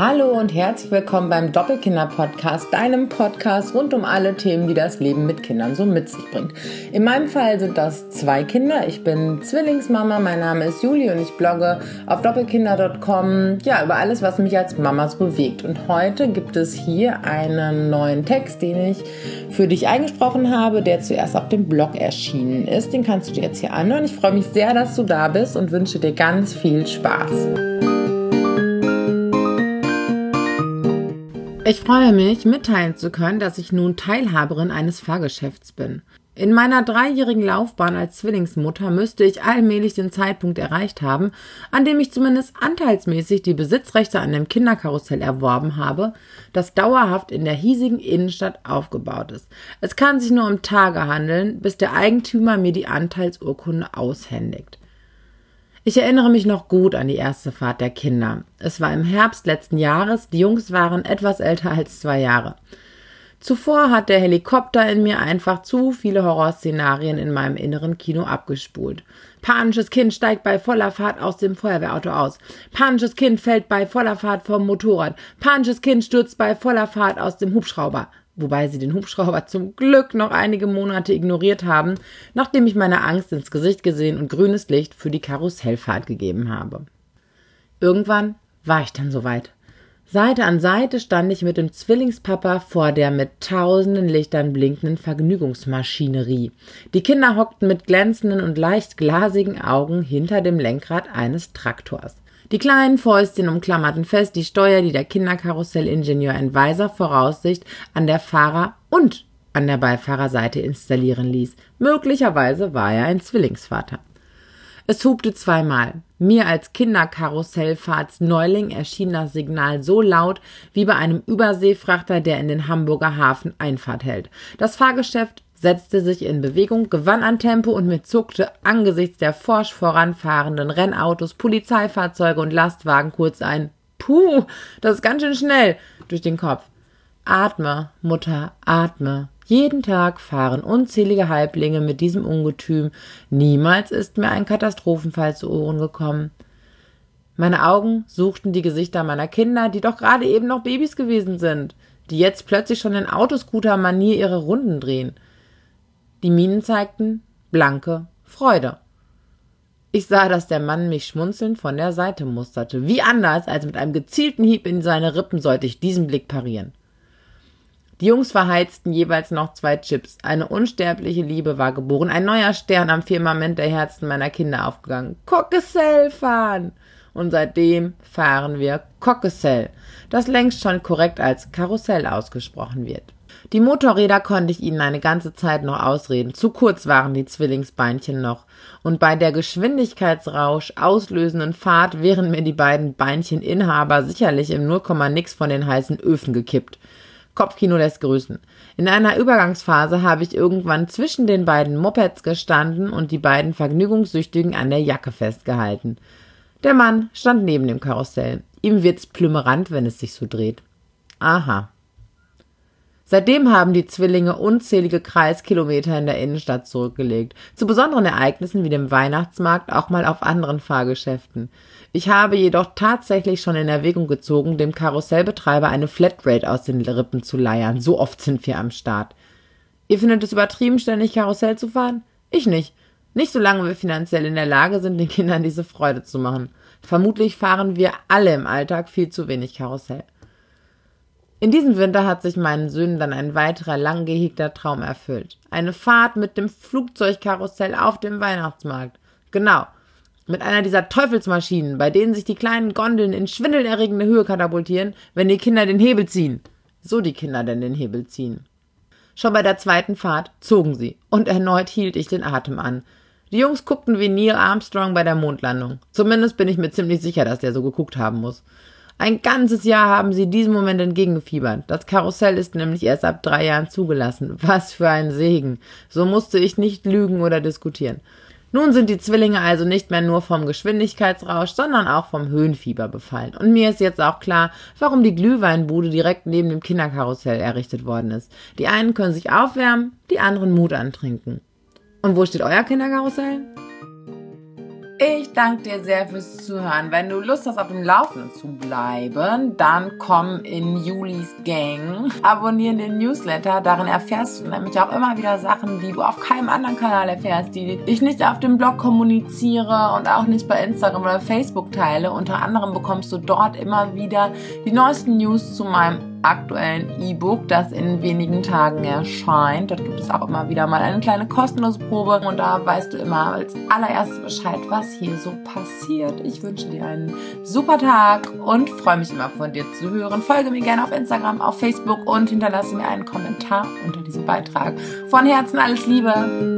Hallo und herzlich willkommen beim Doppelkinder-Podcast, deinem Podcast rund um alle Themen, die das Leben mit Kindern so mit sich bringt. In meinem Fall sind das zwei Kinder. Ich bin Zwillingsmama, mein Name ist Julie und ich blogge auf doppelkinder.com ja, über alles, was mich als Mama so bewegt. Und heute gibt es hier einen neuen Text, den ich für dich eingesprochen habe, der zuerst auf dem Blog erschienen ist. Den kannst du dir jetzt hier anhören. Ich freue mich sehr, dass du da bist und wünsche dir ganz viel Spaß. Ich freue mich, mitteilen zu können, dass ich nun Teilhaberin eines Fahrgeschäfts bin. In meiner dreijährigen Laufbahn als Zwillingsmutter müsste ich allmählich den Zeitpunkt erreicht haben, an dem ich zumindest anteilsmäßig die Besitzrechte an dem Kinderkarussell erworben habe, das dauerhaft in der hiesigen Innenstadt aufgebaut ist. Es kann sich nur um Tage handeln, bis der Eigentümer mir die Anteilsurkunde aushändigt. Ich erinnere mich noch gut an die erste Fahrt der Kinder. Es war im Herbst letzten Jahres, die Jungs waren etwas älter als zwei Jahre. Zuvor hat der Helikopter in mir einfach zu viele Horrorszenarien in meinem inneren Kino abgespult. Panisches Kind steigt bei voller Fahrt aus dem Feuerwehrauto aus. Panisches Kind fällt bei voller Fahrt vom Motorrad. Panisches Kind stürzt bei voller Fahrt aus dem Hubschrauber wobei sie den Hubschrauber zum Glück noch einige Monate ignoriert haben, nachdem ich meine Angst ins Gesicht gesehen und grünes Licht für die Karussellfahrt gegeben habe. Irgendwann war ich dann soweit. Seite an Seite stand ich mit dem Zwillingspapa vor der mit tausenden Lichtern blinkenden Vergnügungsmaschinerie. Die Kinder hockten mit glänzenden und leicht glasigen Augen hinter dem Lenkrad eines Traktors. Die kleinen Fäustchen umklammerten fest die Steuer, die der Kinderkarusselingenieur in weiser Voraussicht an der Fahrer- und an der Beifahrerseite installieren ließ. Möglicherweise war er ein Zwillingsvater. Es hubte zweimal. Mir als Kinderkarussellfahrtsneuling erschien das Signal so laut wie bei einem Überseefrachter, der in den Hamburger Hafen Einfahrt hält. Das Fahrgeschäft setzte sich in Bewegung, gewann an Tempo und mir zuckte angesichts der forsch voranfahrenden Rennautos, Polizeifahrzeuge und Lastwagen kurz ein Puh, das ist ganz schön schnell durch den Kopf. Atme, Mutter, atme. Jeden Tag fahren unzählige Halblinge mit diesem Ungetüm. Niemals ist mir ein Katastrophenfall zu Ohren gekommen. Meine Augen suchten die Gesichter meiner Kinder, die doch gerade eben noch Babys gewesen sind, die jetzt plötzlich schon in Autoscooter-Manier ihre Runden drehen. Die Mienen zeigten blanke Freude. Ich sah, dass der Mann mich schmunzelnd von der Seite musterte. Wie anders als mit einem gezielten Hieb in seine Rippen sollte ich diesen Blick parieren. Die Jungs verheizten jeweils noch zwei Chips. Eine unsterbliche Liebe war geboren. Ein neuer Stern am Firmament der Herzen meiner Kinder aufgegangen. Cockesell fahren! Und seitdem fahren wir Cockesell, das längst schon korrekt als Karussell ausgesprochen wird. Die Motorräder konnte ich ihnen eine ganze Zeit noch ausreden. Zu kurz waren die Zwillingsbeinchen noch. Und bei der Geschwindigkeitsrausch auslösenden Fahrt wären mir die beiden Beinchteninhaber sicherlich im Nullkomma-Nix von den heißen Öfen gekippt. Kopfkino lässt grüßen. In einer Übergangsphase habe ich irgendwann zwischen den beiden Mopeds gestanden und die beiden Vergnügungssüchtigen an der Jacke festgehalten. Der Mann stand neben dem Karussell. Ihm wird's plümerant, wenn es sich so dreht. Aha. Seitdem haben die Zwillinge unzählige Kreiskilometer in der Innenstadt zurückgelegt, zu besonderen Ereignissen wie dem Weihnachtsmarkt auch mal auf anderen Fahrgeschäften. Ich habe jedoch tatsächlich schon in Erwägung gezogen, dem Karussellbetreiber eine Flatrate aus den Rippen zu leiern. So oft sind wir am Start. Ihr findet es übertrieben, ständig Karussell zu fahren? Ich nicht. Nicht solange wir finanziell in der Lage sind, den Kindern diese Freude zu machen. Vermutlich fahren wir alle im Alltag viel zu wenig Karussell. In diesem Winter hat sich meinen Söhnen dann ein weiterer lang gehegter Traum erfüllt. Eine Fahrt mit dem Flugzeugkarussell auf dem Weihnachtsmarkt. Genau. Mit einer dieser Teufelsmaschinen, bei denen sich die kleinen Gondeln in schwindelerregende Höhe katapultieren, wenn die Kinder den Hebel ziehen. So die Kinder denn den Hebel ziehen. Schon bei der zweiten Fahrt zogen sie, und erneut hielt ich den Atem an. Die Jungs guckten wie Neil Armstrong bei der Mondlandung. Zumindest bin ich mir ziemlich sicher, dass der so geguckt haben muss. Ein ganzes Jahr haben sie diesem Moment entgegengefiebert. Das Karussell ist nämlich erst ab drei Jahren zugelassen. Was für ein Segen. So musste ich nicht lügen oder diskutieren. Nun sind die Zwillinge also nicht mehr nur vom Geschwindigkeitsrausch, sondern auch vom Höhenfieber befallen. Und mir ist jetzt auch klar, warum die Glühweinbude direkt neben dem Kinderkarussell errichtet worden ist. Die einen können sich aufwärmen, die anderen Mut antrinken. Und wo steht euer Kinderkarussell? Ich danke dir sehr fürs Zuhören. Wenn du Lust hast, auf dem Laufenden zu bleiben, dann komm in Julis Gang. Abonniere den Newsletter. Darin erfährst du nämlich auch immer wieder Sachen, die du auf keinem anderen Kanal erfährst, die ich nicht auf dem Blog kommuniziere und auch nicht bei Instagram oder Facebook teile. Unter anderem bekommst du dort immer wieder die neuesten News zu meinem aktuellen E-Book, das in wenigen Tagen erscheint. Dort gibt es auch immer wieder mal eine kleine kostenlose Probe und da weißt du immer als allererstes Bescheid, was hier so passiert. Ich wünsche dir einen super Tag und freue mich immer von dir zu hören. Folge mir gerne auf Instagram, auf Facebook und hinterlasse mir einen Kommentar unter diesem Beitrag. Von Herzen alles Liebe.